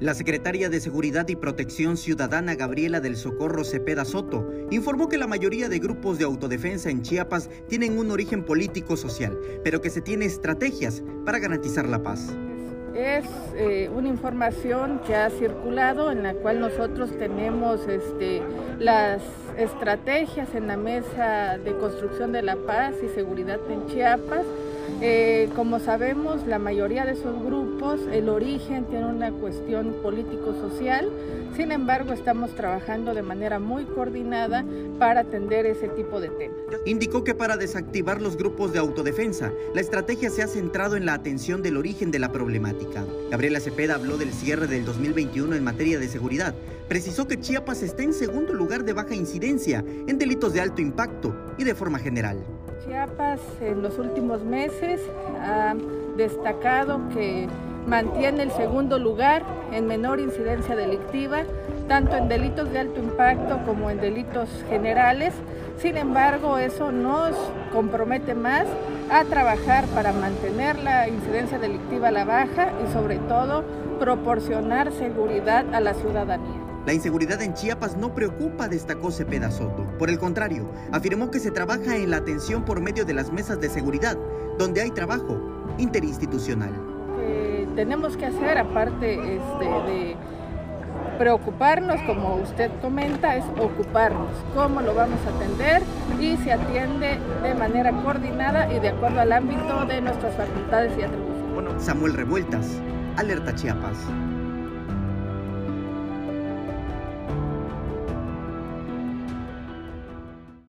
La secretaria de Seguridad y Protección Ciudadana Gabriela del Socorro Cepeda Soto informó que la mayoría de grupos de autodefensa en Chiapas tienen un origen político-social, pero que se tiene estrategias para garantizar la paz. Es eh, una información que ha circulado en la cual nosotros tenemos este, las estrategias en la mesa de construcción de la paz y seguridad en Chiapas eh, como sabemos, la mayoría de esos grupos, el origen tiene una cuestión político-social, sin embargo, estamos trabajando de manera muy coordinada para atender ese tipo de temas. Indicó que para desactivar los grupos de autodefensa, la estrategia se ha centrado en la atención del origen de la problemática. Gabriela Cepeda habló del cierre del 2021 en materia de seguridad. Precisó que Chiapas está en segundo lugar de baja incidencia en delitos de alto impacto y de forma general. Chiapas en los últimos meses ha destacado que mantiene el segundo lugar en menor incidencia delictiva, tanto en delitos de alto impacto como en delitos generales. Sin embargo, eso nos compromete más a trabajar para mantener la incidencia delictiva a la baja y sobre todo proporcionar seguridad a la ciudadanía. La inseguridad en Chiapas no preocupa, destacó Cepeda Soto. Por el contrario, afirmó que se trabaja en la atención por medio de las mesas de seguridad, donde hay trabajo interinstitucional. tenemos que hacer, aparte este, de preocuparnos, como usted comenta, es ocuparnos. ¿Cómo lo vamos a atender? Y se atiende de manera coordinada y de acuerdo al ámbito de nuestras facultades y atribuciones. Samuel Revueltas, Alerta Chiapas.